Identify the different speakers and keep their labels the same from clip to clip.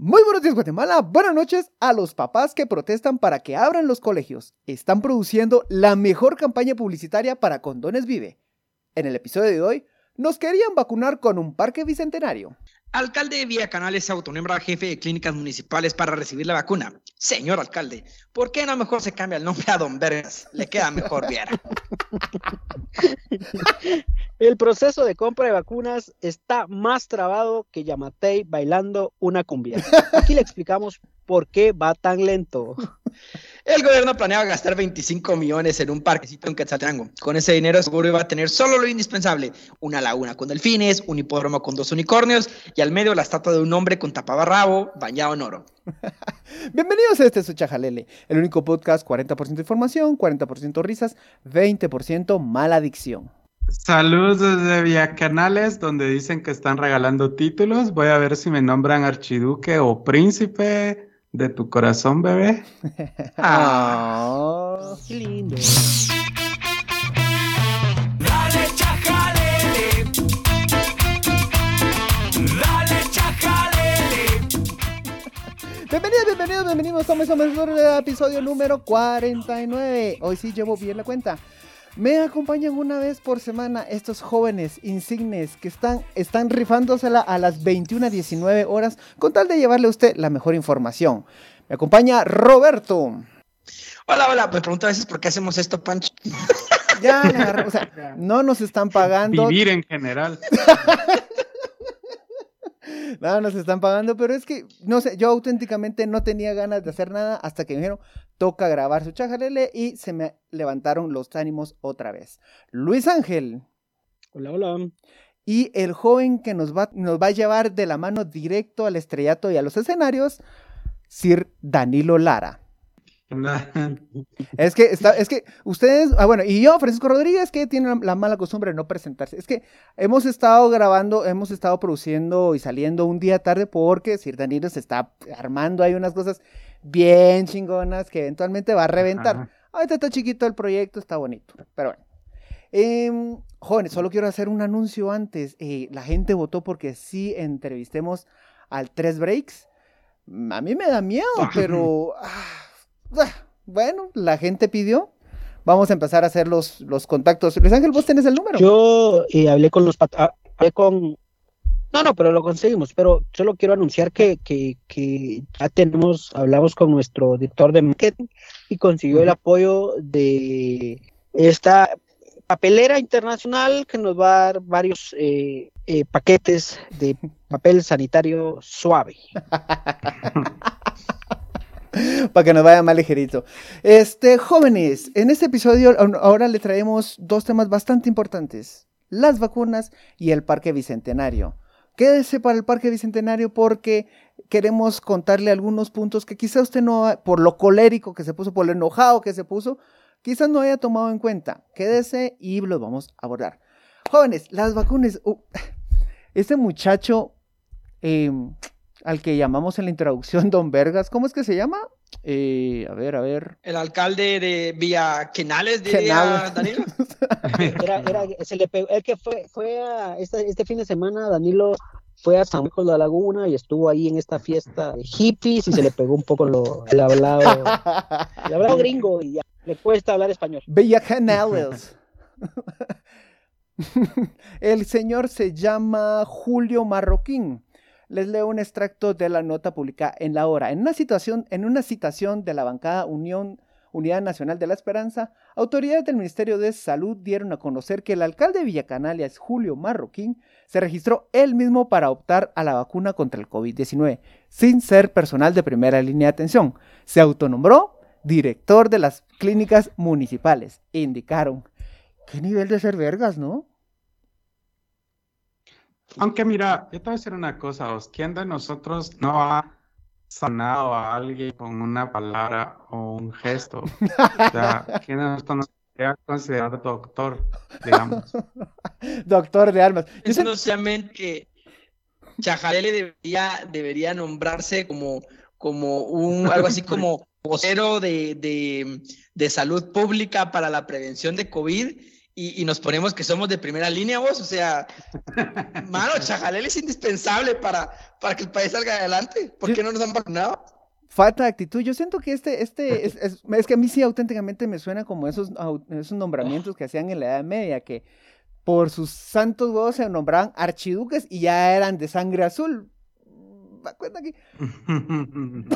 Speaker 1: Muy buenos días Guatemala, buenas noches a los papás que protestan para que abran los colegios. Están produciendo la mejor campaña publicitaria para Condones Vive. En el episodio de hoy, nos querían vacunar con un parque bicentenario.
Speaker 2: Alcalde de Vía Canales se autonombra jefe de clínicas municipales para recibir la vacuna. Señor alcalde, ¿por qué no mejor se cambia el nombre a Don Vergas? Le queda mejor Viera.
Speaker 3: El proceso de compra de vacunas está más trabado que Yamatei bailando una cumbia. Aquí le explicamos por qué va tan lento.
Speaker 2: El gobierno planeaba gastar 25 millones en un parquecito en Quetzaltenango. Con ese dinero seguro iba a tener solo lo indispensable. Una laguna con delfines, un hipódromo con dos unicornios y al medio la estatua de un hombre con tapabarrabo bañado en oro.
Speaker 1: Bienvenidos a este su Chajalele, el único podcast 40% información, 40% risas, 20% mala adicción.
Speaker 4: Saludos desde Vía Canales, donde dicen que están regalando títulos. Voy a ver si me nombran archiduque o príncipe de tu corazón, bebé.
Speaker 1: Ah,
Speaker 3: Qué lindo.
Speaker 1: Bienvenidos, bienvenidos, bienvenidos. Somos somos el episodio número 49. Hoy sí llevo bien la cuenta. Me acompañan una vez por semana estos jóvenes insignes que están, están rifándosela a las 21 a 19 horas con tal de llevarle a usted la mejor información. Me acompaña Roberto.
Speaker 2: Hola, hola. Me pregunto a veces por qué hacemos esto, Pancho.
Speaker 1: Ya, agarré, o sea, no nos están pagando.
Speaker 4: Vivir en general.
Speaker 1: No, nos están pagando, pero es que, no sé, yo auténticamente no tenía ganas de hacer nada hasta que me dijeron, toca grabar su chajalele y se me levantaron los ánimos otra vez. Luis Ángel
Speaker 3: Hola, hola.
Speaker 1: y el joven que nos va, nos va a llevar de la mano directo al estrellato y a los escenarios, Sir Danilo Lara. Es que, está, es que ustedes, ah, bueno, y yo, Francisco Rodríguez, que tiene la, la mala costumbre de no presentarse. Es que hemos estado grabando, hemos estado produciendo y saliendo un día tarde porque Sir Danilo se está armando hay unas cosas bien chingonas que eventualmente va a reventar.
Speaker 4: Ajá.
Speaker 1: Ahorita está chiquito el proyecto, está bonito, pero bueno. Em, jóvenes, solo quiero hacer un anuncio antes. Eh, la gente votó porque sí entrevistemos al Tres Breaks. A mí me da miedo, pero ah, bueno, la gente pidió. Vamos a empezar a hacer los, los contactos. Luis Ángel, vos tenés el número.
Speaker 3: Yo eh, hablé con los pat- ah, hablé con no, no, pero lo conseguimos. Pero solo quiero anunciar que, que, que ya tenemos, hablamos con nuestro director de marketing y consiguió el apoyo de esta papelera internacional que nos va a dar varios eh, eh, paquetes de papel sanitario suave.
Speaker 1: Para que nos vaya más ligerito. Este, jóvenes, en este episodio ahora le traemos dos temas bastante importantes. Las vacunas y el Parque Bicentenario. Quédese para el Parque Bicentenario porque queremos contarle algunos puntos que quizá usted no, por lo colérico que se puso, por lo enojado que se puso, quizás no haya tomado en cuenta. Quédese y los vamos a abordar. Jóvenes, las vacunas. uh, este muchacho eh, al que llamamos en la introducción Don Vergas, ¿cómo es que se llama? Eh, a ver, a ver.
Speaker 2: El alcalde de Vía Canales, diría
Speaker 1: Canales.
Speaker 2: Danilo.
Speaker 3: Era, era, se le pegó, el que fue, fue a este, este fin de semana, Danilo fue a San Marcos de la Laguna y estuvo ahí en esta fiesta de hippies y se le pegó un poco lo, el hablado, el hablado gringo y ya le cuesta hablar español.
Speaker 1: Bella Canales. El señor se llama Julio Marroquín. Les leo un extracto de la nota publicada en La Hora. En una, situación, en una citación de la bancada Unión, Unidad Nacional de la Esperanza, autoridades del Ministerio de Salud dieron a conocer que el alcalde de Villacanalias, Julio Marroquín, se registró él mismo para optar a la vacuna contra el COVID-19, sin ser personal de primera línea de atención. Se autonombró director de las clínicas municipales. Indicaron. ¿Qué nivel de ser vergas, no?
Speaker 4: Aunque mira, yo te voy a decir una cosa, Os, ¿quién de nosotros no ha sanado a alguien con una palabra o un gesto? O sea, ¿quién de nosotros no se ha considerado doctor, digamos?
Speaker 1: Doctor de armas. Yo sé-
Speaker 2: No solamente que Chajalele debería, debería nombrarse como, como un, algo así como vocero de, de, de salud pública para la prevención de COVID y, y nos ponemos que somos de primera línea, vos. O sea, mano, Chajalel es indispensable para, para que el país salga adelante. ¿Por qué no nos han vacunado?
Speaker 1: Falta de actitud. Yo siento que este, este, es, es- es que a mí sí auténticamente me suena como esos, esos nombramientos que hacían en la Edad Media, que por sus santos huevos se nombraban archiduques y ya eran de sangre azul. ¿Me cuenta aquí?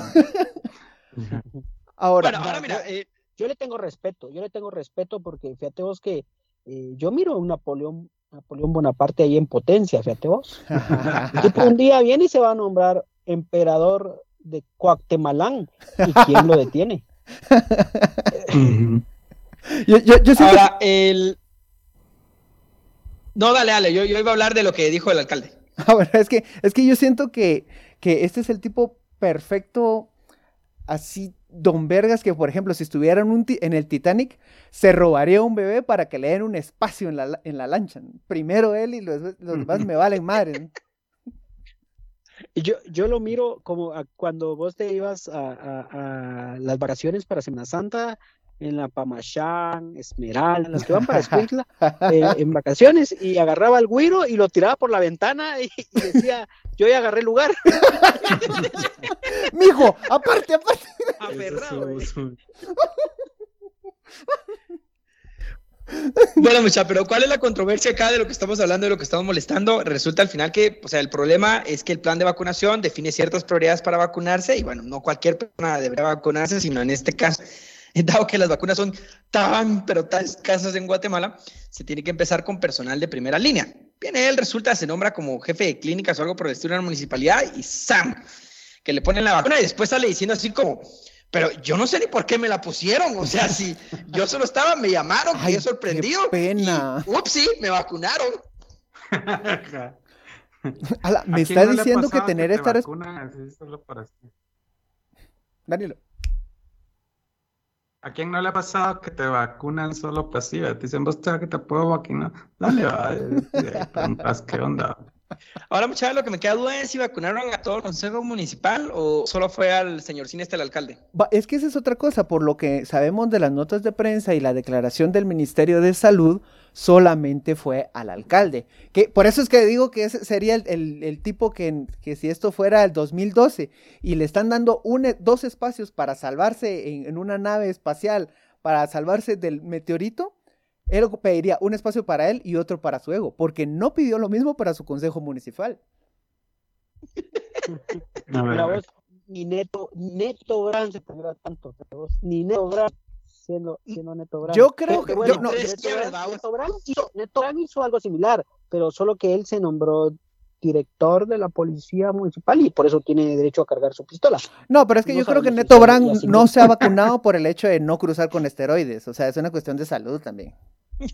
Speaker 1: Ahora,
Speaker 2: Bueno, ahora mira, eh,
Speaker 3: Yo le tengo respeto, yo le tengo respeto porque fíjate vos que eh, yo miro a un Napoleón, Napoleón Bonaparte ahí en potencia, fíjate vos. El tipo un día viene y se va a nombrar emperador de Coactemalán. ¿Y quién lo detiene?
Speaker 1: yo, yo, yo siento
Speaker 2: ahora el. No, dale, dale. Yo, yo iba a hablar de lo que dijo el alcalde.
Speaker 1: Ah, bueno, es que, es que yo siento que, que este es el tipo perfecto, así, don Vergas, que por ejemplo, si estuviera en, el Titanic, se robaría un bebé para que le den un espacio en la, en la lancha. Primero él y los, demás me valen madre.
Speaker 3: yo, yo lo miro como a cuando vos te ibas a- a las vacaciones para Semana Santa en la Pamachán, Esmeralda, las que van para Escuintla, eh, en vacaciones, y agarraba al güiro y lo tiraba por la ventana y, y decía, yo ya agarré lugar.
Speaker 1: Mijo, aparte, aparte.
Speaker 2: Aferrado. Bueno, mucha, pero ¿cuál es la controversia acá de lo que estamos hablando, de lo que estamos molestando? Resulta al final que, o sea, el problema es que el plan de vacunación define ciertas prioridades para vacunarse y bueno, no cualquier persona debería vacunarse, sino en este caso, dado que las vacunas son tan, pero tan escasas en Guatemala, se tiene que empezar con personal de primera línea. Viene él, resulta, se nombra como jefe de clínicas o algo por el estilo en la municipalidad y ¡sam! Que le ponen la vacuna y después sale diciendo así como, pero yo no sé ni por qué me la pusieron. O sea, si yo solo estaba, me llamaron,
Speaker 1: Ay,
Speaker 2: quedé sorprendido.
Speaker 1: qué pena.
Speaker 2: y, Upsi, me vacunaron.
Speaker 1: Ala, me
Speaker 4: ¿A quién
Speaker 1: está
Speaker 4: no
Speaker 1: diciendo que tener
Speaker 4: te
Speaker 1: esta
Speaker 4: vacunan así solo para sí? ¿A quién no le ha pasado que te vacunan solo pasiva? Te dicen, vos te, que te puedo vacunar. Dale, va. ¿qué onda?
Speaker 2: Ahora, muchachos, lo que me queda duda es si vacunaron a todo el consejo municipal o solo fue al señor Sineste, el alcalde.
Speaker 1: Es que esa es otra cosa, por lo que sabemos de las notas de prensa y la declaración del Ministerio de Salud, solamente fue al alcalde. Que, por eso es que digo que ese sería el, el- tipo que, que si esto fuera el 2012 y le están dando un, dos espacios para salvarse en una nave espacial, para salvarse del meteorito, él pediría un espacio para él y otro para su ego, porque no pidió lo mismo para su consejo municipal.
Speaker 4: A ver,
Speaker 3: Mira
Speaker 4: a ver.
Speaker 3: vos, ni Neto, Neto Brand se tendrá tanto, pero ni Neto Brand siendo, siendo Neto Brand.
Speaker 1: Yo creo que-
Speaker 3: bueno,
Speaker 1: yo no-
Speaker 3: Neto,
Speaker 2: Tres quiebres,
Speaker 3: Brand,
Speaker 2: vamos.
Speaker 3: Neto Brand hizo, Neto Brand hizo algo similar, pero solo que él se nombró director de la policía municipal y por eso tiene derecho a cargar su pistola.
Speaker 1: No, pero es que
Speaker 3: No
Speaker 1: yo creo que Neto Brand no se ha vacunado por el hecho de no cruzar con esteroides. O sea, es una cuestión de salud también.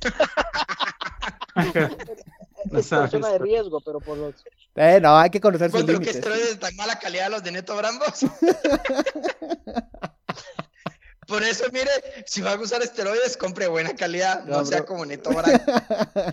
Speaker 4: No
Speaker 3: es
Speaker 4: sabes,
Speaker 3: persona de riesgo, pero por los...
Speaker 1: Eh, no, hay que conocer sus
Speaker 2: Contra que
Speaker 1: límites.
Speaker 2: esteroides de tan mala calidad los de Neto Brambos. Por eso, mire, si va a usar esteroides, compre buena calidad, no,
Speaker 1: No,
Speaker 2: sea como Neto Brand.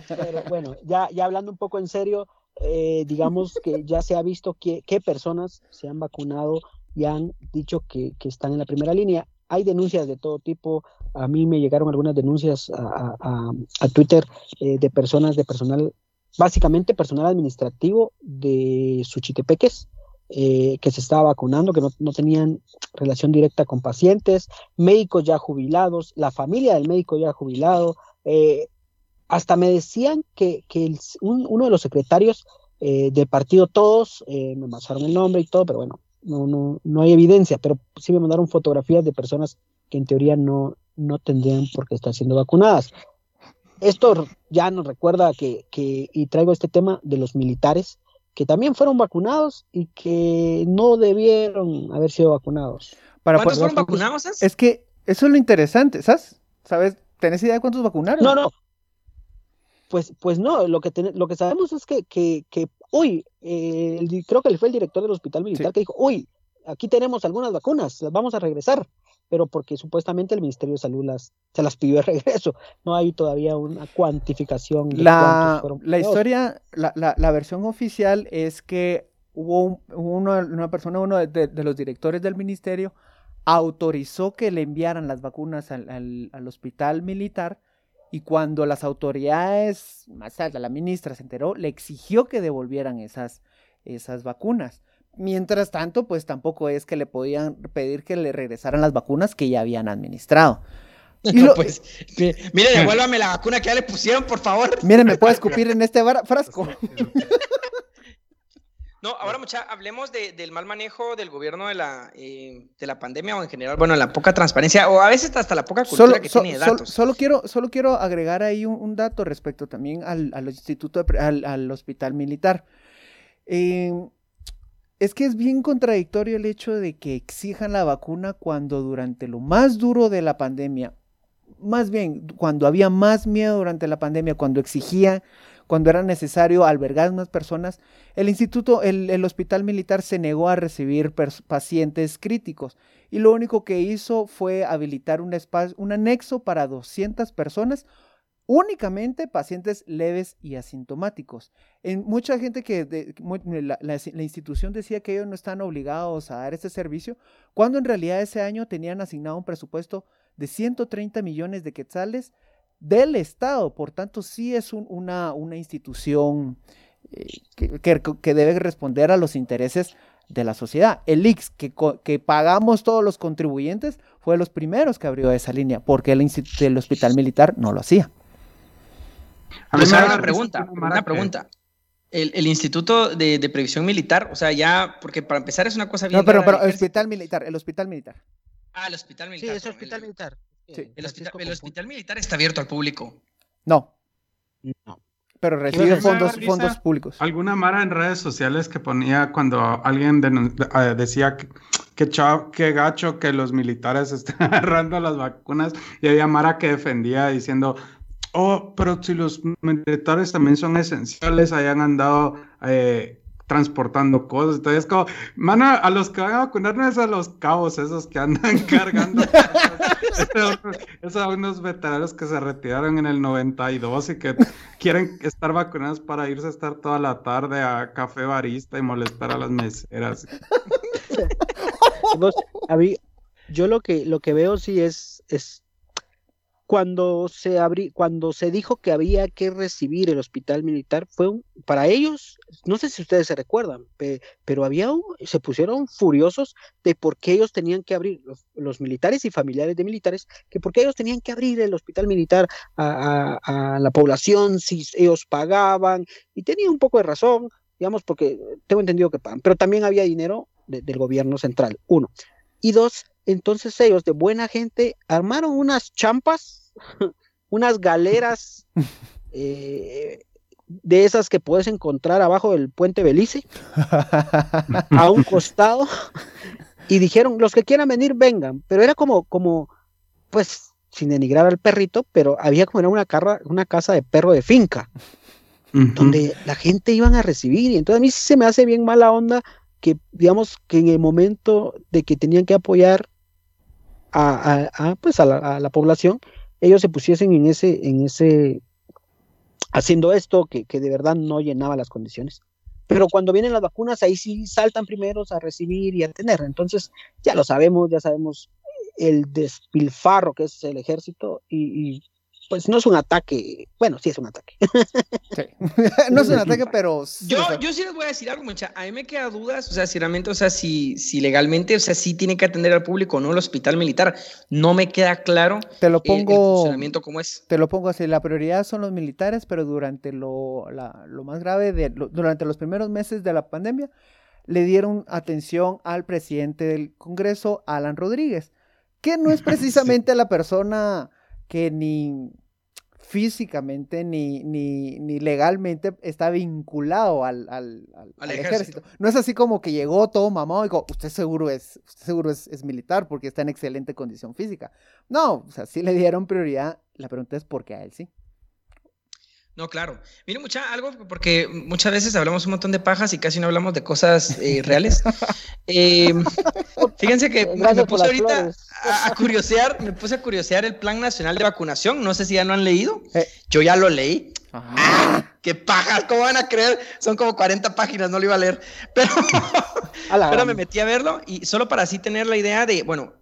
Speaker 3: Pero bueno, ya, ya hablando un poco en serio, eh, digamos que ya se ha visto que, qué personas se han vacunado y han dicho que, están en la primera línea. Hay denuncias de todo tipo. A mí me llegaron algunas denuncias a Twitter eh, de personas, de personal, básicamente personal administrativo de Suchitepeques, eh, que se estaba vacunando, que no, no tenían relación directa con pacientes, médicos ya jubilados, la familia del médico ya jubilado, eh, hasta me decían que, que el- un- uno de los secretarios eh, del partido Todos, eh, me pasaron el nombre y todo, pero bueno, no, no, no hay evidencia, pero sí me mandaron fotografías de personas que en teoría no, no tendrían por qué estar siendo vacunadas. Esto ya nos recuerda que, que, y traigo este tema de los militares, que también fueron vacunados y que no debieron haber sido vacunados.
Speaker 1: Para
Speaker 2: ¿Cuántos fueron vacunados?
Speaker 1: Es que eso es lo interesante, ¿sabes? ¿Sabes? ¿Tenés idea de cuántos vacunaron?
Speaker 3: No, no. Pues, pues no, lo que, lo que sabemos es que, que, que uy, eh, el creo que fue el director del hospital militar
Speaker 1: Sí.
Speaker 3: que dijo, uy, aquí tenemos algunas vacunas, las vamos a regresar, pero porque supuestamente el Ministerio de Salud las, se las pidió de regreso. No hay todavía una cuantificación de
Speaker 1: La, la historia, la, la- la versión oficial es que hubo un- uno- una persona, uno de, de- de los directores del ministerio, autorizó que le enviaran las vacunas al, al- al hospital militar Y cuando las autoridades más altas, la ministra se enteró, le exigió que devolvieran esas, esas vacunas. Mientras tanto, pues tampoco es que le podían pedir que le regresaran las vacunas que ya habían administrado. Y
Speaker 2: No,
Speaker 1: lo-
Speaker 2: pues, mi- mire, devuélvame la vacuna que ya le pusieron, por favor.
Speaker 1: Miren, me puede escupir en este frasco.
Speaker 2: No, ahora mucha, hablemos de- del mal manejo del gobierno de la, eh, de la pandemia o en general, bueno, la poca transparencia o a veces hasta la poca cultura
Speaker 1: Solo,
Speaker 2: que
Speaker 1: so-
Speaker 2: tiene de datos.
Speaker 1: solo quiero, solo quiero agregar ahí un, un dato respecto también al, al instituto, de al, al hospital militar. Eh, es que es bien contradictorio el hecho de que exijan la vacuna cuando durante lo más duro de la pandemia, más bien cuando había más miedo durante la pandemia, cuando exigían, cuando era necesario albergar más personas, el instituto, el, hospital militar se negó a recibir pacientes críticos y lo único que hizo fue habilitar un espacio, un anexo para 200 personas, únicamente pacientes leves y asintomáticos. En mucha gente que la institución decía que ellos no están obligados a dar este servicio, cuando en realidad ese año tenían asignado un presupuesto de 130 millones de quetzales del Estado. Por tanto, sí es un- una, una institución eh, que, que- que debe responder a los intereses de la sociedad. El IX, que, pagamos todos los contribuyentes, fue de los primeros que abrió esa línea, porque el, el hospital militar no lo hacía.
Speaker 4: A mí me
Speaker 2: una pregunta,
Speaker 4: una
Speaker 2: pregunta. El, el Instituto de, de Previsión Militar, o sea, ya, porque para empezar es una cosa bien
Speaker 1: No, pero, pero el hospital militar, el hospital militar.
Speaker 2: Ah, el hospital
Speaker 3: Sí,
Speaker 2: militar.
Speaker 3: es
Speaker 2: perdón,
Speaker 3: hospital
Speaker 2: el-
Speaker 3: militar.
Speaker 1: Sí.
Speaker 2: El hospital, el militar está abierto al público.
Speaker 1: No,
Speaker 3: No.
Speaker 1: pero recibe fondos,
Speaker 4: risa.
Speaker 1: públicos.
Speaker 4: Alguna mara en redes sociales que ponía cuando alguien eh, decía que, que chao, que gacho que los militares están agarrando las vacunas y había mara que defendía diciendo, oh, pero si los militares también son esenciales, hayan andado eh, transportando cosas. Entonces, como, mano, a los que van a vacunar no es a los cabos esos que andan cargando. Es a unos veteranos que se retiraron en el 92 y que quieren estar vacunados para irse a estar toda la tarde a café barista y molestar a las meseras.
Speaker 3: Yo lo que lo que veo sí es es cuando se abrí, cuando se dijo que había que recibir el hospital militar fue un, para ellos, no sé si ustedes se recuerdan, pe- pero había un- se pusieron furiosos de por qué ellos tenían que abrir los, los militares y familiares de militares, que por qué ellos tenían que abrir el hospital militar a, la población si ellos pagaban y tenía un poco de razón, digamos, porque tengo entendido que pagan, pero también había dinero de- del gobierno central, uno. Y dos, entonces ellos de buena gente armaron unas champas, unas galeras eh, de esas que puedes encontrar abajo del puente Belice, a un costado, y dijeron, los que quieran venir, vengan. Pero era como, como, pues, sin denigrar al perrito, pero había como era una, carra- una casa de perro de finca donde la gente iban a recibir. Y entonces a mí sí se me hace bien mala onda que, digamos, que en el momento de que tenían que apoyar a, pues a la, población, ellos se pusiesen en ese, en ese, haciendo esto que, que de verdad no llenaba las condiciones. Pero cuando vienen las vacunas, ahí sí saltan primeros a recibir y a tener. Entonces, ya lo sabemos, ya sabemos el despilfarro que es el ejército y, pues no es un ataque, bueno, sí es un ataque.
Speaker 1: Sí. no es un ataque, pero... sí,
Speaker 2: Yo,
Speaker 1: o sea,
Speaker 2: yo sí les voy a decir algo, mucha. A mí me queda dudas, o sea, si realmente, o sea, si, si legalmente, o sea, sí tiene que atender al público, no el hospital militar. No me queda claro
Speaker 1: te lo
Speaker 2: eh, el
Speaker 1: pongo...
Speaker 2: funcionamiento como es.
Speaker 1: Te lo pongo así, la prioridad son los militares, pero durante lo, la- lo más grave, de, lo- durante los primeros meses de la pandemia, le dieron atención al presidente del Congreso, Alan Rodríguez, que no es precisamente la persona que ni físicamente ni, ni, ni legalmente está vinculado al, al- al-
Speaker 2: Al
Speaker 1: al
Speaker 2: ejército.
Speaker 1: ejército. No es así como que llegó todo mamado y dijo, usted seguro es, usted seguro es, es militar porque está en excelente condición física. No, o sea, sí le dieron prioridad. La pregunta es por qué a él sí.
Speaker 2: No, claro. Mire, mucha, algo, porque muchas veces hablamos un montón de pajas y casi no hablamos de cosas eh, reales. Eh, fíjense que me,
Speaker 3: Gracias
Speaker 2: me puse ahorita a, a curiosear, me puse a curiosear el Plan Nacional de Vacunación. No sé si ya lo han leído.
Speaker 1: Eh.
Speaker 2: Yo ya lo leí.
Speaker 1: Ajá.
Speaker 2: ¡Qué pajas! ¿Cómo van a creer? Son como 40 páginas, no lo iba a leer. Pero,
Speaker 3: A
Speaker 2: pero me metí a verlo y solo para así tener la idea de, bueno,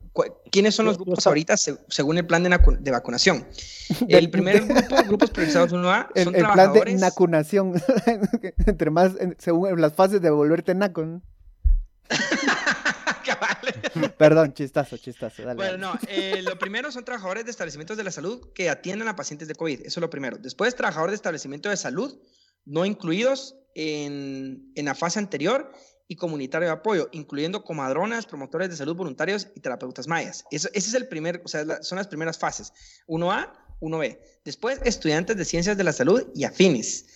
Speaker 2: ¿quiénes son los grupos ahorita se- según el plan de, vacunación? El primer grupo, grupos priorizados 1A,
Speaker 1: El,
Speaker 2: son
Speaker 1: el plan de
Speaker 2: trabajadores.
Speaker 1: nacunación. Entre más, en- según las fases de volverte naco. Perdón, chistazo, chistazo. Dale,
Speaker 2: Bueno,
Speaker 1: dale.
Speaker 2: no, eh, lo primero son trabajadores de establecimientos de la salud que atienden a pacientes de COVID, eso es lo primero. Después, trabajadores de establecimientos de salud no incluidos en, en la fase anterior y comunitario de apoyo, incluyendo comadronas, promotores de salud voluntarios y terapeutas mayas. Eso, ese es el primer, o sea, la- son las primeras fases. 1A, 1B. Después, estudiantes de ciencias de la salud y afines.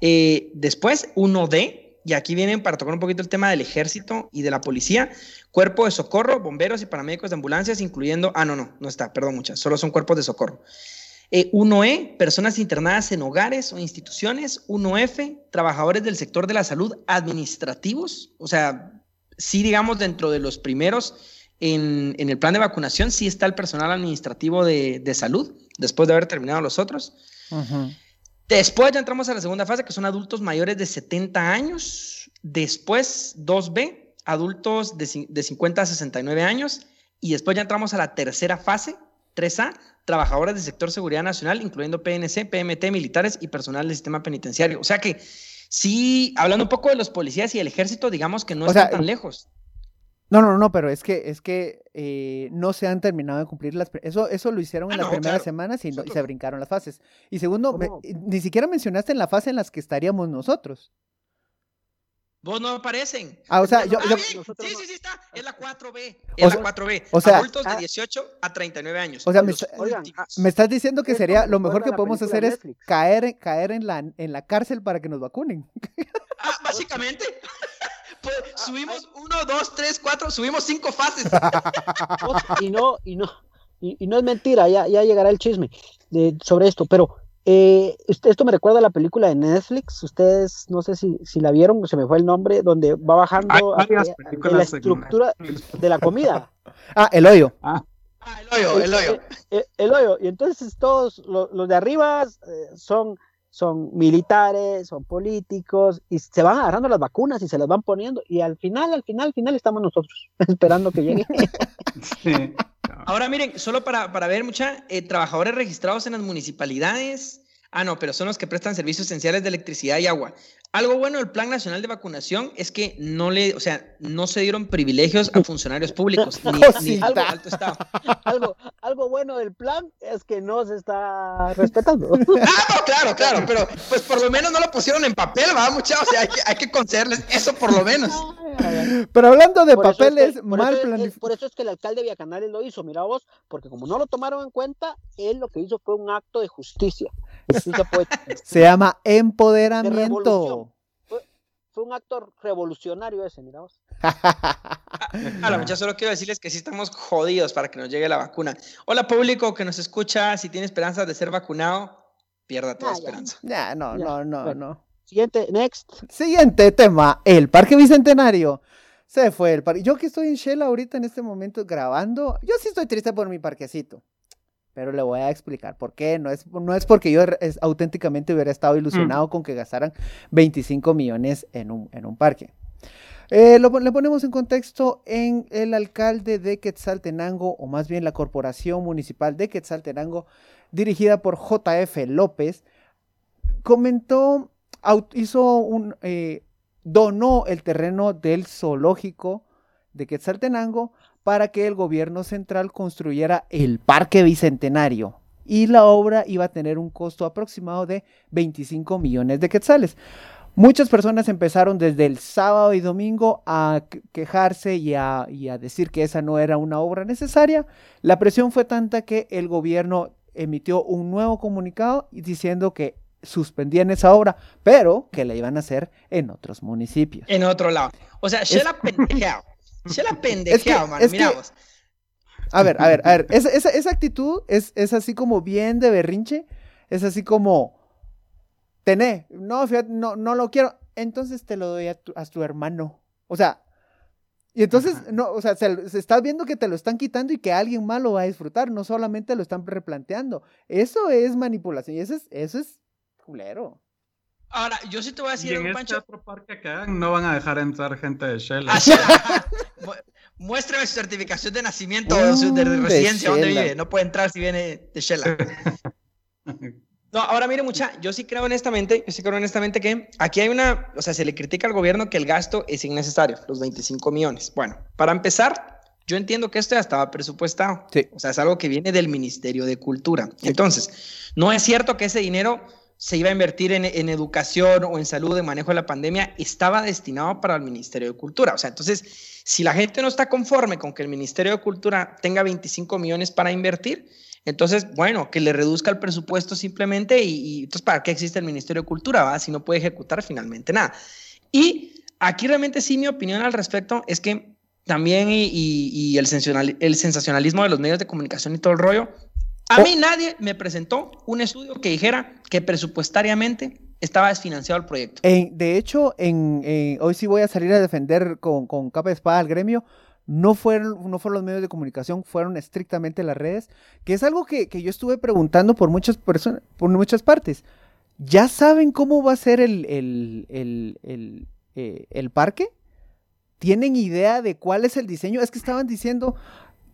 Speaker 2: Eh, después, 1D, y aquí vienen para tocar un poquito el tema del ejército y de la policía, cuerpo de socorro, bomberos y paramédicos de ambulancias, incluyendo, ah, no, no, no está, perdón, muchas, solo son cuerpos de socorro. Eh, 1E, personas internadas en hogares o instituciones. 1F, trabajadores del sector de la salud administrativos. O sea, sí, digamos, dentro de los primeros en, el plan de vacunación, sí está el personal administrativo de, salud, después de haber terminado los otros.
Speaker 1: Ujú.
Speaker 2: Después ya entramos a la segunda fase, que son adultos mayores de 70 años. Después, 2B, adultos de, de 50 a 69 años. Y después ya entramos a la tercera fase, 3A, trabajadores del sector seguridad nacional, incluyendo PNC, PMT, militares y personal del sistema penitenciario. O sea que sí, hablando un poco de los policías y el ejército, digamos que no
Speaker 1: O
Speaker 2: están
Speaker 1: sea,
Speaker 2: tan lejos.
Speaker 1: No, no, no, pero es que, es que eh, no se han terminado de cumplir las... Eso, eso lo hicieron en
Speaker 2: Ah,
Speaker 1: las
Speaker 2: no,
Speaker 1: primeras
Speaker 2: claro.
Speaker 1: semanas y, no- y
Speaker 2: Nosotros-
Speaker 1: se brincaron las fases. Y segundo, me- ni siquiera mencionaste en la fase en las que estaríamos nosotros.
Speaker 2: Vos no aparecen.
Speaker 1: Ah, o sea, yo-
Speaker 2: Ah,
Speaker 1: yo-
Speaker 2: sí, sí, sí está. Es la 4B.
Speaker 1: O
Speaker 2: Es
Speaker 1: sea-
Speaker 2: la 4B.
Speaker 1: o sea-
Speaker 2: Adultos de
Speaker 3: Ah.
Speaker 2: 18 a 39 años.
Speaker 1: O sea, me está-
Speaker 3: Oigan.
Speaker 1: Me estás diciendo que sería lo mejor que podemos hacer es caer, caer en, la, en la cárcel para que nos vacunen.
Speaker 2: Ah, básicamente. Pues, subimos uno, dos, tres, cuatro, subimos cinco fases.
Speaker 3: y no, y no, y, y no es mentira, ya, ya llegará el chisme de- sobre esto, pero eh, est- esto me recuerda a la película de Netflix, ustedes no sé si, si la vieron, se me fue el nombre, donde va bajando eh, la estructura de la comida.
Speaker 1: Ah, el hoyo.
Speaker 2: Ah, el hoyo, el hoyo.
Speaker 3: Eh, el hoyo. Y entonces todos lo- los de arriba eh, son, son militares, son políticos, y se van agarrando las vacunas y se las van poniendo. Y al final, al final, al final estamos nosotros esperando que llegue.
Speaker 4: Sí.
Speaker 2: Ahora miren, solo para, para ver mucha, eh, trabajadores registrados en las municipalidades. Ah, no, pero son los que prestan servicios esenciales de electricidad y agua. Algo bueno del Plan Nacional de Vacunación es que no le, o sea, no se dieron privilegios a funcionarios públicos, ni, ni
Speaker 1: Cosita.
Speaker 2: algo alto estado.
Speaker 3: algo, algo bueno del plan es que no se está respetando.
Speaker 2: Ah, no, claro, claro, pero pues por lo menos no lo pusieron en papel, va, mucha, o sea, hay que, hay que concederles eso por lo menos.
Speaker 1: Pero hablando de
Speaker 3: Por eso es que-
Speaker 1: papeles
Speaker 3: por
Speaker 1: mal
Speaker 3: eso es-
Speaker 1: planificados.
Speaker 3: Por eso es que el alcalde de Villacanales lo hizo, mira vos, porque como no lo tomaron en cuenta, él lo que hizo fue un acto de justicia.
Speaker 1: Se llama
Speaker 3: De
Speaker 1: empoderamiento.
Speaker 3: Fue, fue un acto revolucionario ese, mira vos.
Speaker 2: A la solo quiero decirles que sí estamos jodidos para que nos llegue la vacuna. Hola público que nos escucha, si tiene esperanzas de ser vacunado, pierda toda
Speaker 3: Ah, ya.
Speaker 2: esperanza.
Speaker 1: Ya, no,
Speaker 3: Ya,
Speaker 1: no, no,
Speaker 3: bueno.
Speaker 1: no.
Speaker 3: Siguiente, next.
Speaker 1: Siguiente tema, el Parque Bicentenario. Se fue el parque. Yo que estoy en Shell ahorita en este momento grabando, yo sí estoy triste por mi parquecito. Pero le voy a explicar por qué. No es, no es porque yo es- auténticamente hubiera estado ilusionado con que gastaran 25 millones en un, en un parque. Eh, lo le ponemos en contexto en el alcalde de Quetzaltenango, o más bien la corporación municipal de Quetzaltenango, dirigida por JF López, comentó, hizo un, eh, donó el terreno del zoológico de Quetzaltenango para que el gobierno central construyera el Parque Bicentenario. Y la obra iba a tener un costo aproximado de 25 millones de quetzales. Muchas personas empezaron desde el sábado y domingo a que- quejarse y a, y a decir que esa no era una obra necesaria. La presión fue tanta que el gobierno emitió un nuevo comunicado diciendo que suspendían esa obra, pero que la iban a hacer en otros municipios.
Speaker 2: En otro lado. O sea, se la. Se la pendejeado, mano.
Speaker 1: que-
Speaker 2: vos.
Speaker 1: A ver, a ver, a ver, esa, esa- esa actitud es, es así como bien de berrinche, es así como, tené, no, fíjate, no, no lo quiero, entonces te lo doy a tu, a tu hermano. O sea, y entonces,
Speaker 4: Ajá.
Speaker 1: no, o sea, se, se está viendo que te lo están quitando y que alguien más lo va a disfrutar, no solamente lo están replanteando. Eso es manipulación y eso es, eso es culero.
Speaker 2: Ahora, yo sí te voy a
Speaker 4: Y
Speaker 2: decir,
Speaker 4: en
Speaker 2: don
Speaker 4: este
Speaker 2: Pancho.
Speaker 4: otro parque que hagan no van a dejar entrar gente de Shell.
Speaker 2: Ah, Muéstrame su certificación de nacimiento o su de
Speaker 1: de
Speaker 2: residencia, donde vive. No puede entrar si viene de Shela. No, ahora mire, mucha, yo sí creo honestamente, yo sí creo honestamente que aquí hay una, o sea, se le critica al gobierno que el gasto es innecesario, los 25 millones. Bueno, para empezar, yo entiendo que esto ya estaba presupuestado.
Speaker 1: Sí.
Speaker 2: O sea, es algo que viene del Ministerio de Cultura. Entonces, no es cierto que ese dinero se iba a invertir en, en educación o en salud, en manejo de la pandemia, estaba destinado para el Ministerio de Cultura. O sea, entonces, si la gente no está conforme con que el Ministerio de Cultura tenga 25 millones para invertir, entonces, bueno, que le reduzca el presupuesto simplemente y, y entonces, ¿para qué existe el Ministerio de Cultura? Va? Si no puede ejecutar finalmente nada. Y aquí realmente sí mi opinión al respecto es que también y, el, sensacional- el sensacionalismo de los medios de comunicación y todo el rollo, a
Speaker 1: Oh.
Speaker 2: mí nadie me presentó un estudio que dijera que presupuestariamente estaba desfinanciado el proyecto.
Speaker 1: En- de hecho, en, en- hoy sí voy a salir a defender con, con capa de espada al gremio. No fueron, no fueron los medios de comunicación, fueron estrictamente las redes, que es algo que, que yo estuve preguntando por muchas personas, por muchas partes. ¿Ya saben cómo va a ser el, el, el, el, eh, el parque? ¿Tienen idea de cuál es el diseño? Es que estaban diciendo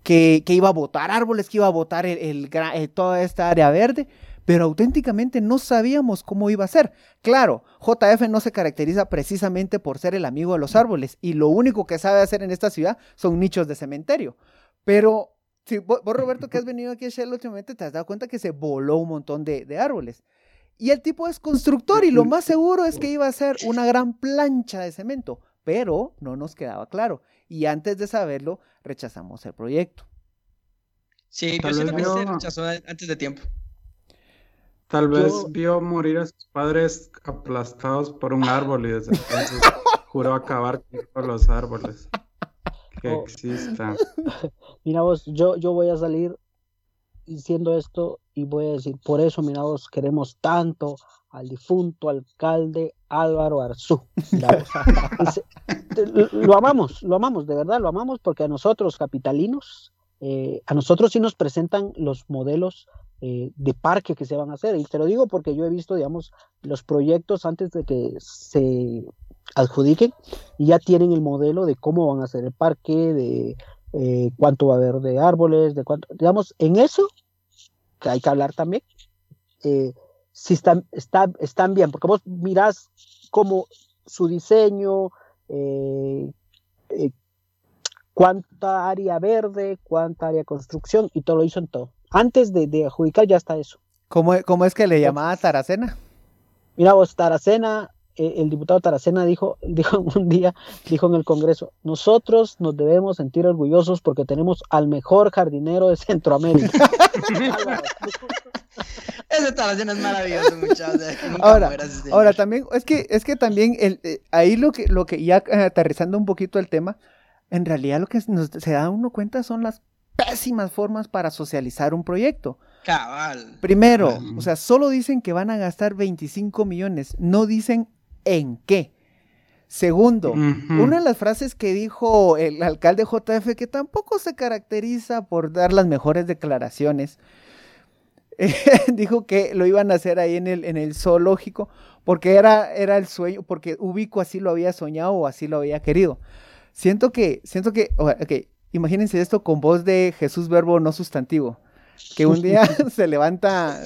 Speaker 1: que, iba a botar árboles, que iba a botar el, el gra- eh, toda esta área verde, pero auténticamente no sabíamos cómo iba a ser. Claro, JF no se caracteriza precisamente por ser el amigo de los árboles y lo único que sabe hacer en esta ciudad son nichos de cementerio. Pero si vos, vos, Roberto, que has venido aquí a Shell últimamente, te has dado cuenta que se voló un montón de, de árboles. Y el tipo es constructor y lo más seguro es que iba a ser una gran plancha de cemento, pero no nos quedaba claro. Y antes de saberlo, rechazamos el proyecto.
Speaker 2: Sí, yo
Speaker 4: Tal vez
Speaker 2: lo que se
Speaker 4: yo-
Speaker 2: rechazó antes de tiempo.
Speaker 4: Tal vez
Speaker 3: Yo-
Speaker 4: vio morir a sus padres aplastados por un árbol y desde entonces juró acabar con todos los árboles que
Speaker 3: Oh.
Speaker 4: existan.
Speaker 3: Mira vos, yo, yo voy a salir diciendo esto y voy a decir, por eso, mira vos, queremos tanto al difunto alcalde Álvaro Arzú. Lo amamos, lo amamos, de verdad, lo amamos porque a nosotros, capitalinos, eh, a nosotros sí nos presentan los modelos eh, de parque que se van a hacer. Y te lo digo porque yo he visto, digamos, los proyectos antes de que se adjudiquen y ya tienen el modelo de cómo van a hacer el parque, de eh, cuánto va a haber de árboles, de cuánto, digamos, en eso que hay que hablar también, eh, si están, está- están bien, porque vos mirás como su diseño, eh, eh, cuánta área verde, cuánta área construcción, y todo lo hizo en todo. Antes de, de adjudicar ya está eso.
Speaker 1: ¿Cómo, cómo es que le llamaba Taracena?
Speaker 3: Mira vos, Taracena, eh, el diputado Taracena dijo, dijo un día, dijo en el Congreso, nosotros nos debemos sentir orgullosos porque tenemos al mejor jardinero de Centroamérica.
Speaker 2: Ese Taracena es maravilloso, muchachos.
Speaker 1: Ahora, Ahora también, es que, es que también el, eh, ahí lo que, lo que ya eh, aterrizando un poquito el tema, en realidad lo que nos, se da uno cuenta son las pésimas formas para socializar un proyecto.
Speaker 2: Cabal.
Speaker 1: Primero, o sea, solo dicen que van a gastar 25 millones, no dicen en qué. Segundo, una de las frases que dijo el alcalde JF, que tampoco se caracteriza por dar las mejores declaraciones, eh, dijo que lo iban a hacer ahí en el, en el zoológico, porque era, era el sueño, porque Ubico así lo había soñado o así lo había querido. Siento que, siento que, ok, imagínense esto con voz de Jesús Verbo no sustantivo, que un día se levanta,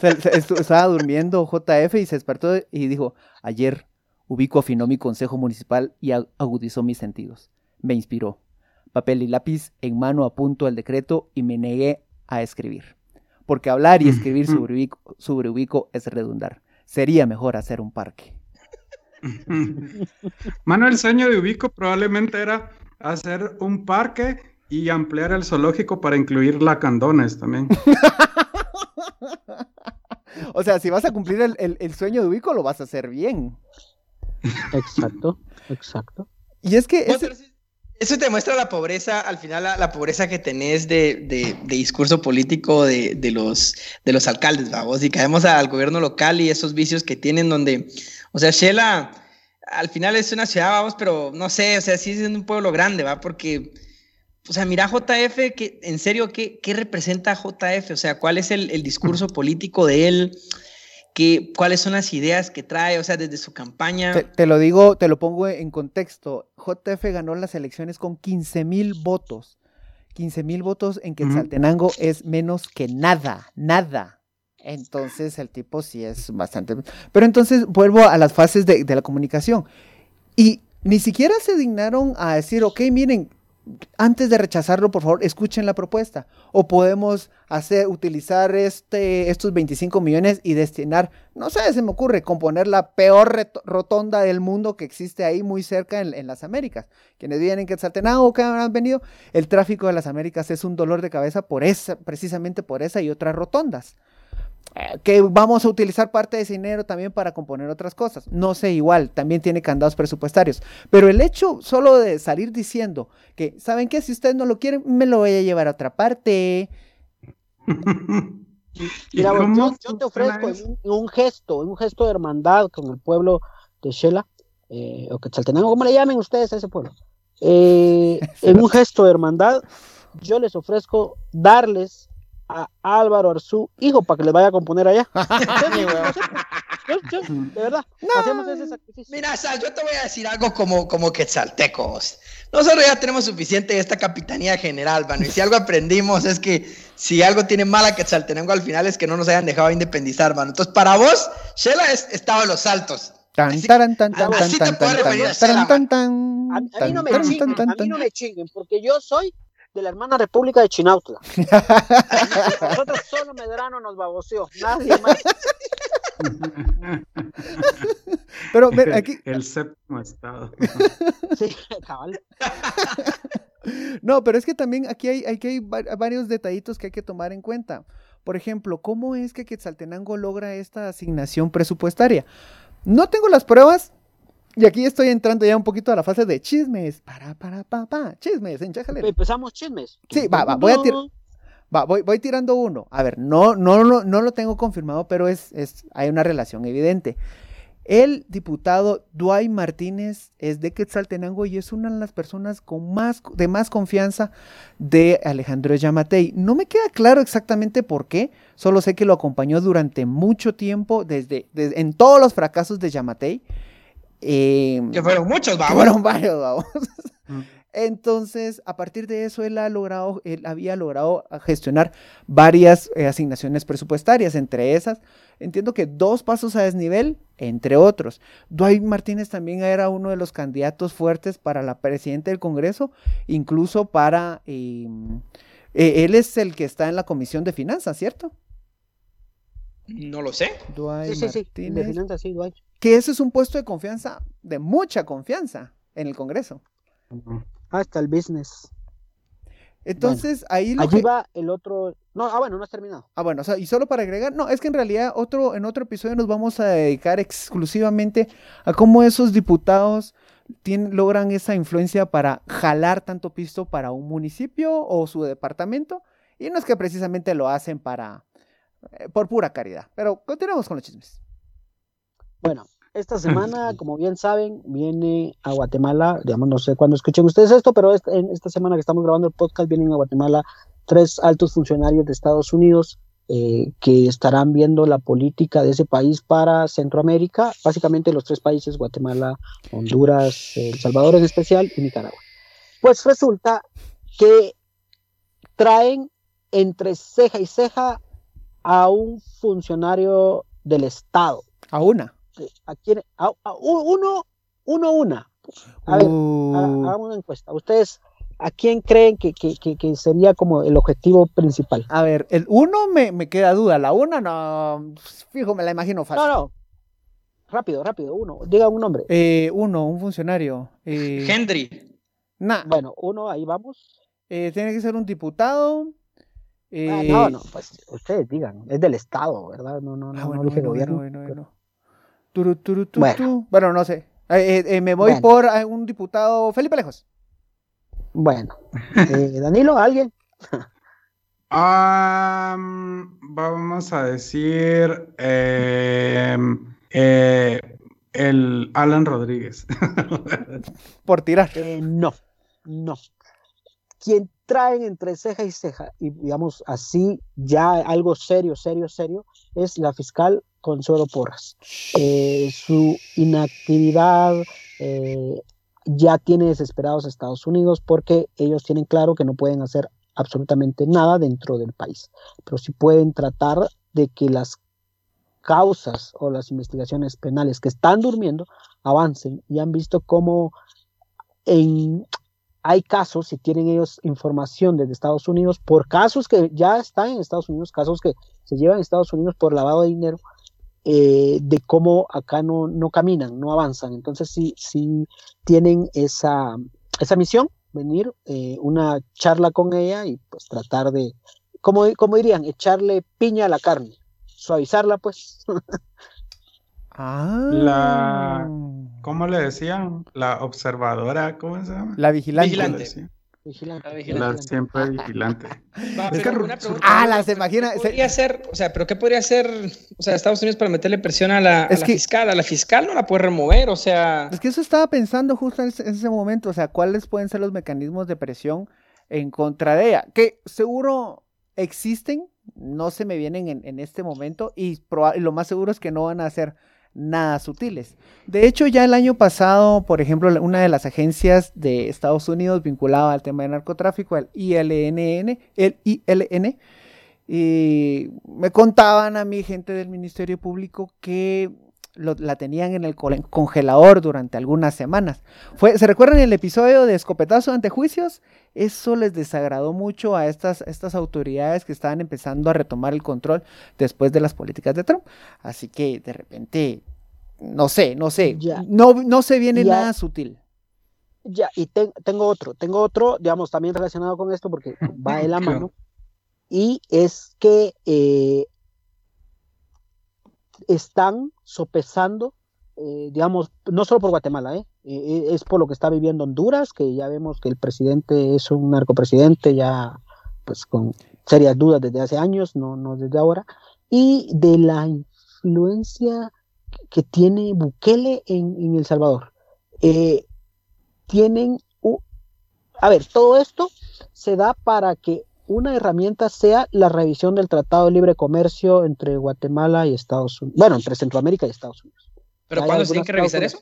Speaker 1: se- estaba durmiendo JF y se despertó y dijo, ayer Ubico afinó mi consejo municipal y ag- agudizó mis sentidos. Me inspiró. Papel y lápiz en mano apunto el decreto y me negué a escribir. Porque hablar y escribir sobre Ubico, sobre Ubico es redundar. Sería mejor hacer un parque.
Speaker 4: Mano, el sueño de Ubico probablemente era hacer un parque y ampliar el zoológico para incluir lacandones también.
Speaker 1: o sea, si vas a cumplir el, el- el sueño de Ubico, lo vas a hacer bien.
Speaker 3: Exacto, exacto.
Speaker 1: Y es que ese-
Speaker 2: Eso te muestra la pobreza, al final la, pobreza que tenés de, de- de discurso político de, de los, de los alcaldes, vamos, y caemos al gobierno local y esos vicios que tienen donde, o sea, Shela al final es una ciudad, vamos, pero no sé, o sea, sí es un pueblo grande, va, porque, o sea, mira JF, que, en serio, ¿qué, qué representa JF? O sea, ¿cuál es el, el discurso político de él? Qué, cuáles son las ideas que trae, o sea, desde su campaña.
Speaker 1: Te, te lo digo, te lo pongo en contexto. JF ganó las elecciones con 15 mil votos. 15 mil votos en Quetzaltenango es menos que nada, nada. Entonces el tipo sí es bastante... Pero entonces vuelvo a las fases de, de la comunicación. Y ni siquiera se dignaron a decir, ok, miren, antes de rechazarlo, por favor, escuchen la propuesta. O podemos hacer, utilizar este, estos 25 millones y destinar, no sé, se me ocurre, componer la peor rotonda del mundo que existe ahí muy cerca en, en las Américas. Quienes vienen en Quetzaltenango, que han venido, el tráfico de las Américas es un dolor de cabeza por esa, precisamente por esa y otras rotondas. Eh, que vamos a utilizar parte de ese dinero también para componer otras cosas. No sé, igual, también tiene candados presupuestarios. Pero el hecho solo de salir diciendo que, ¿saben qué? Si ustedes no lo quieren, me lo voy a llevar a otra parte.
Speaker 4: ¿Y
Speaker 3: Mira, vos, yo, yo te ofrezco un, un gesto, en un gesto de hermandad con el pueblo de Shela, eh, o Quetzaltenango, como le llamen ustedes a ese pueblo. Eh, en un gesto de hermandad, yo les ofrezco darles a Álvaro Arzú, hijo, para que les vaya a componer allá. Yo- yo- de verdad, hacemos ese sacrificio.
Speaker 2: Mira, Sal, yo te voy a decir algo como, como quetzaltecos. Nosotros ya tenemos suficiente de esta capitanía general, mano. Y si algo aprendimos es que si algo tiene mala Quetzaltenango al final es que no nos hayan dejado independizar, mano. Entonces, para vos, Shela es estado en los altos.
Speaker 1: Tan,
Speaker 2: Así-
Speaker 1: taran, tan, tan, tan, tan,
Speaker 2: puedo
Speaker 1: tan,
Speaker 2: referir a
Speaker 1: tan,
Speaker 2: Shela,
Speaker 1: tan, tan,
Speaker 3: A, a mí no me
Speaker 1: tan,
Speaker 3: chinguen,
Speaker 1: tan,
Speaker 3: a mí
Speaker 1: tan,
Speaker 3: no me chinguen, porque yo soy de la hermana República de Chinautla. Nosotros solo Medrano nos baboseó, nadie más.
Speaker 1: Pero ve, aquí,
Speaker 4: El séptimo estado.
Speaker 3: Sí, cabal.
Speaker 1: No, pero es que también aquí hay, aquí hay va- varios detallitos que hay que tomar en cuenta. Por ejemplo, ¿cómo es que Quetzaltenango logra esta asignación presupuestaria? No tengo las pruebas y aquí estoy entrando ya un poquito a la fase de chismes. Para, para, pa, pa, chismes, en Chajalera.
Speaker 3: Empezamos chismes.
Speaker 1: Sí, va, va, voy a tirar. Va, voy, voy tirando uno. A ver, no, no, no, no lo tengo confirmado, pero es, es, hay una relación evidente. El diputado Dwight Martínez es de Quetzaltenango y es una de las personas con más, de más confianza de Alejandro Yamatei. No me queda claro exactamente por qué, solo sé que lo acompañó durante mucho tiempo, desde, desde- en todos los fracasos de Yamatei. Eh,
Speaker 2: Que fueron muchos, vamos.
Speaker 1: fueron varios, vamos.
Speaker 4: Mm.
Speaker 1: Entonces, a partir de eso, él ha logrado, él había logrado gestionar varias eh, asignaciones presupuestarias, entre esas, entiendo que dos pasos a desnivel, entre otros. Dwight Martínez también era uno de los candidatos fuertes para la presidenta del Congreso, incluso para, eh, eh, él es el que está en la Comisión de Finanzas, ¿cierto?
Speaker 2: No lo sé.
Speaker 1: Dwight
Speaker 3: Sí, sí, sí.
Speaker 1: Martínez.
Speaker 3: De finanzas, sí, Dwight.
Speaker 1: Que ese es un puesto de confianza, de mucha confianza en el Congreso.
Speaker 3: Hasta el business.
Speaker 1: Entonces, ahí lo
Speaker 3: Allí
Speaker 1: que-
Speaker 3: va el otro. No, ah, bueno, no has terminado.
Speaker 1: Ah, bueno, o sea, y solo para agregar, no, es que en realidad otro, en otro episodio nos vamos a dedicar exclusivamente a cómo esos diputados tienen, logran esa influencia para jalar tanto pisto para un municipio o su departamento, y no es que precisamente lo hacen para, por pura caridad. Pero continuamos con los chismes.
Speaker 3: Bueno, esta semana, como bien saben, viene a Guatemala, digamos, no sé cuándo escuchen ustedes esto, pero esta, en esta semana que estamos grabando el podcast vienen a Guatemala tres altos funcionarios de Estados Unidos eh, que estarán viendo la política de ese país para Centroamérica, básicamente los tres países, Guatemala, Honduras, El Salvador en especial y Nicaragua. Pues resulta que traen entre ceja y ceja a un funcionario del Estado
Speaker 1: A una.
Speaker 3: a quién- a- uno, uno, una. A ver,
Speaker 1: Uh,
Speaker 3: ha- hagamos una encuesta. ¿Ustedes a quién creen que, que- que- que sería como el objetivo principal?
Speaker 1: a ver, el uno me, me queda duda, la una no, fijo, me la imagino fácil.
Speaker 3: No, no. Rápido, rápido, uno. Diga un nombre.
Speaker 1: Eh, uno, un funcionario. Eh,
Speaker 2: Henry.
Speaker 1: nah,
Speaker 3: Bueno, uno, ahí vamos.
Speaker 1: eh, tiene que ser un diputado.
Speaker 3: Ah,
Speaker 1: eh,
Speaker 3: no, no, pues ustedes digan. Es del Estado, ¿verdad? No, no, no,
Speaker 1: Ah,
Speaker 3: no
Speaker 1: bueno,
Speaker 3: dije
Speaker 1: bueno,
Speaker 3: gobierno.
Speaker 1: bueno, bueno, bueno. Turu, turu, tu,
Speaker 3: Bueno.
Speaker 1: tu. Bueno, no sé. Eh, eh, eh, me voy
Speaker 3: Bueno.
Speaker 1: por eh, un diputado Felipe Lejos.
Speaker 3: Bueno, eh, Danilo, ¿alguien?
Speaker 4: Am, vamos a decir em, eh, el Alan Rodríguez.
Speaker 1: Por tirar.
Speaker 3: Eh, no, no. Quien traen entre ceja y ceja, y digamos así, ya algo serio, serio, serio, es la fiscal con solo porras. Eh, su inactividad eh, ya tiene desesperados a Estados Unidos porque ellos tienen claro que no pueden hacer absolutamente nada dentro del país, pero sí pueden tratar de que las causas o las investigaciones penales que están durmiendo avancen y han visto cómo en, hay casos, si tienen ellos información desde Estados Unidos, por casos que ya están en Estados Unidos, casos que se llevan a Estados Unidos por lavado de dinero, eh, de cómo acá no, no caminan, no avanzan. Entonces sí, sí tienen esa, esa misión, venir, eh, una charla con ella y pues tratar de, como, como dirían, echarle piña a la carne, suavizarla pues.
Speaker 1: Ah.
Speaker 4: La- ¿Cómo le decían? La observadora, ¿cómo se llama?
Speaker 1: La vigilante.
Speaker 2: Vigilante.
Speaker 3: Vigilante,
Speaker 2: La
Speaker 3: vigilante.
Speaker 4: siempre vigilante.
Speaker 2: Va,
Speaker 1: Es que-
Speaker 2: una pregunta,
Speaker 1: Ah, las imagina.
Speaker 2: ¿Qué
Speaker 1: se-
Speaker 2: podría hacer, o sea, pero qué podría hacer, o sea, Estados Unidos para meterle presión a la, a
Speaker 1: Es
Speaker 2: la
Speaker 1: que-
Speaker 2: fiscal? A la fiscal no la puede remover, o sea,
Speaker 1: Es que eso estaba pensando justo en ese, en ese momento, o sea, cuáles pueden ser los mecanismos de presión en contra de ella, que seguro existen, no se me vienen en, en este momento y, proba- y lo más seguro es que no van a ser nada sutiles. De hecho, ya el año pasado, por ejemplo, una de las agencias de Estados Unidos vinculada al tema de narcotráfico, el ILNN, el ILN, y me contaban a mi gente del Ministerio Público que lo- la tenían en el congelador durante algunas semanas. Fue, ¿Se recuerdan el episodio de escopetazo ante juicios? Eso les desagradó mucho a estas, estas autoridades que estaban empezando a retomar el control después de las políticas de Trump. Así que de repente, no sé, no sé,
Speaker 3: Ya.
Speaker 1: no, no se viene
Speaker 3: Ya.
Speaker 1: nada sutil.
Speaker 3: Ya, y ten- tengo otro, tengo otro, digamos, también relacionado con esto porque va de la mano, y es que eh, están sopesando, eh, digamos, no solo por Guatemala, ¿eh? Eh, es por lo que está viviendo Honduras, que ya vemos que el presidente es un narcopresidente ya, pues, con serias dudas desde hace años, no, no desde ahora, y de la influencia que tiene Bukele en, El Salvador. Tienen, a ver, todo esto se da para que una herramienta sea la revisión del Tratado de Libre Comercio entre Guatemala y Estados Unidos, bueno, entre Centroamérica y Estados Unidos.
Speaker 2: pero ¿cuándo se tiene que revisar eso?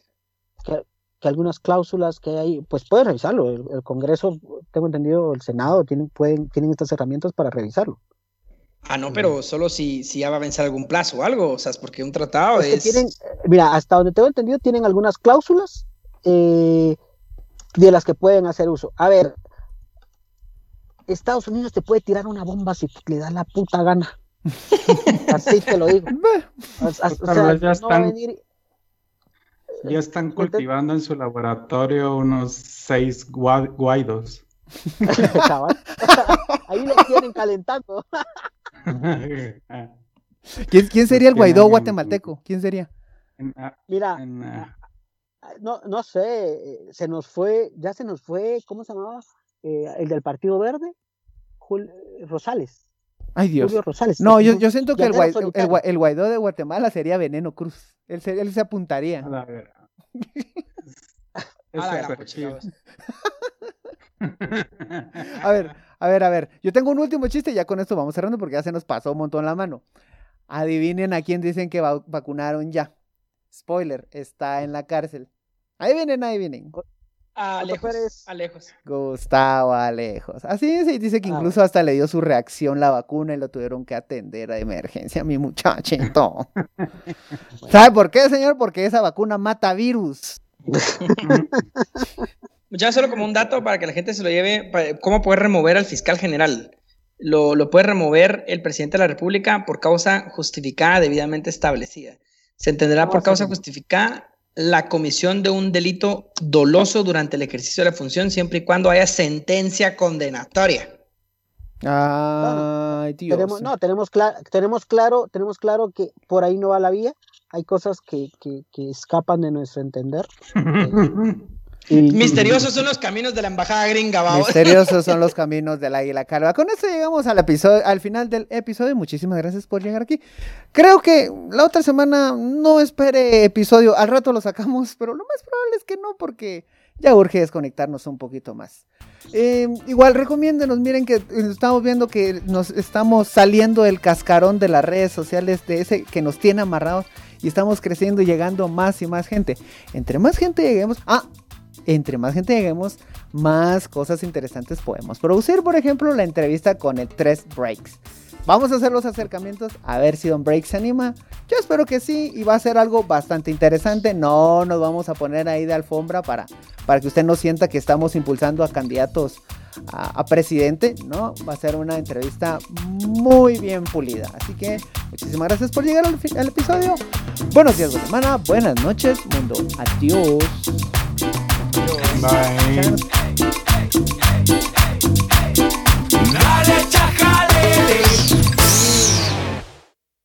Speaker 3: Que, que algunas cláusulas que hay, pues pueden revisarlo. El, el Congreso, tengo entendido, el Senado tienen, pueden, tienen estas herramientas para revisarlo.
Speaker 2: Ah, no, pero solo si, si ya va a vencer algún plazo o algo, o sea, es porque un tratado
Speaker 3: Es que tienen, mira, hasta donde tengo entendido, tienen algunas cláusulas eh, de las que pueden hacer uso. A ver, Estados Unidos te puede tirar una bomba si le da la puta gana. Así te lo digo. O, sea,
Speaker 4: ya
Speaker 3: no
Speaker 4: están-
Speaker 3: venir-
Speaker 4: Ya están cultivando en su laboratorio unos seis gua- guaidos.
Speaker 3: Ahí le tienen calentando.
Speaker 1: ¿Quién, quién sería el
Speaker 4: Los
Speaker 1: Guaidó guatemalteco? ¿Quién sería?
Speaker 3: Mira, no, no sé, eh, se nos fue, ya se nos fue, ¿cómo se llamaba? Eh, el del Partido Verde, Jul- eh, Rosales,
Speaker 1: Ay, Dios.
Speaker 3: Julio Rosales.
Speaker 1: No, yo, yo siento que el, Guaidó, el,
Speaker 3: solitario.
Speaker 1: Gua- el Guaidó de Guatemala sería Veneno Cruz. Él se, él se apuntaría.
Speaker 4: a la ver-
Speaker 2: A la
Speaker 1: ver, a ver, a ver. Yo tengo un último chiste y ya con esto vamos cerrando porque ya se nos pasó un montón la mano. Adivinen a quién dicen que va- vacunaron ya. Spoiler, está en la cárcel. Ahí vienen, ahí vienen.
Speaker 2: A lejos,
Speaker 3: Pérez.
Speaker 2: a lejos.
Speaker 1: Gustavo Alejos. Así es, y dice que
Speaker 3: Ah,
Speaker 1: incluso hasta le dio su reacción la vacuna y lo tuvieron que atender a emergencia, mi muchachito. ¿Sabe por qué, señor? Porque esa vacuna mata virus.
Speaker 2: Ya solo como un dato para que la gente se lo lleve, ¿cómo puede remover al fiscal general? Lo, lo puede remover el presidente de la República por causa justificada debidamente establecida. Se entenderá
Speaker 3: ¿Cómo
Speaker 2: por causa justificada la comisión de un delito doloso durante el ejercicio de la función, siempre y cuando haya sentencia condenatoria.
Speaker 1: Ay, Dios.
Speaker 3: Tenemos, no, tenemos, cla- tenemos claro, tenemos claro que por ahí no va la vía. Hay cosas que, que, que escapan de nuestro entender. Y-
Speaker 2: Misteriosos son los caminos de la embajada gringa, ¿va?
Speaker 1: Misteriosos son los caminos del águila calva. Con esto llegamos al episodio, al final del episodio. Muchísimas gracias por llegar aquí. Creo que la otra semana no espere episodio. Al rato lo sacamos, pero lo más probable es que no, porque ya urge desconectarnos un poquito más. Eh, igual recomiéndenos, miren que estamos viendo que nos estamos saliendo del cascarón de las redes sociales, de ese que nos tiene amarrados y estamos creciendo y llegando más y más gente. Entre más gente lleguemos, ah, entre más gente lleguemos, más cosas interesantes podemos producir. Por ejemplo, la entrevista con el 3 Breaks. Vamos a hacer los acercamientos a ver si Don Break se anima. Yo espero que sí y va a ser algo bastante interesante. No nos vamos a poner ahí de alfombra para, para que usted no sienta que estamos impulsando a candidatos a, presidente. No, va a ser una entrevista muy bien pulida. Así que muchísimas gracias por llegar al, al episodio. Buenos días, buena semana, buenas noches, mundo. Adiós.
Speaker 4: Bye.
Speaker 1: Dale, chacal.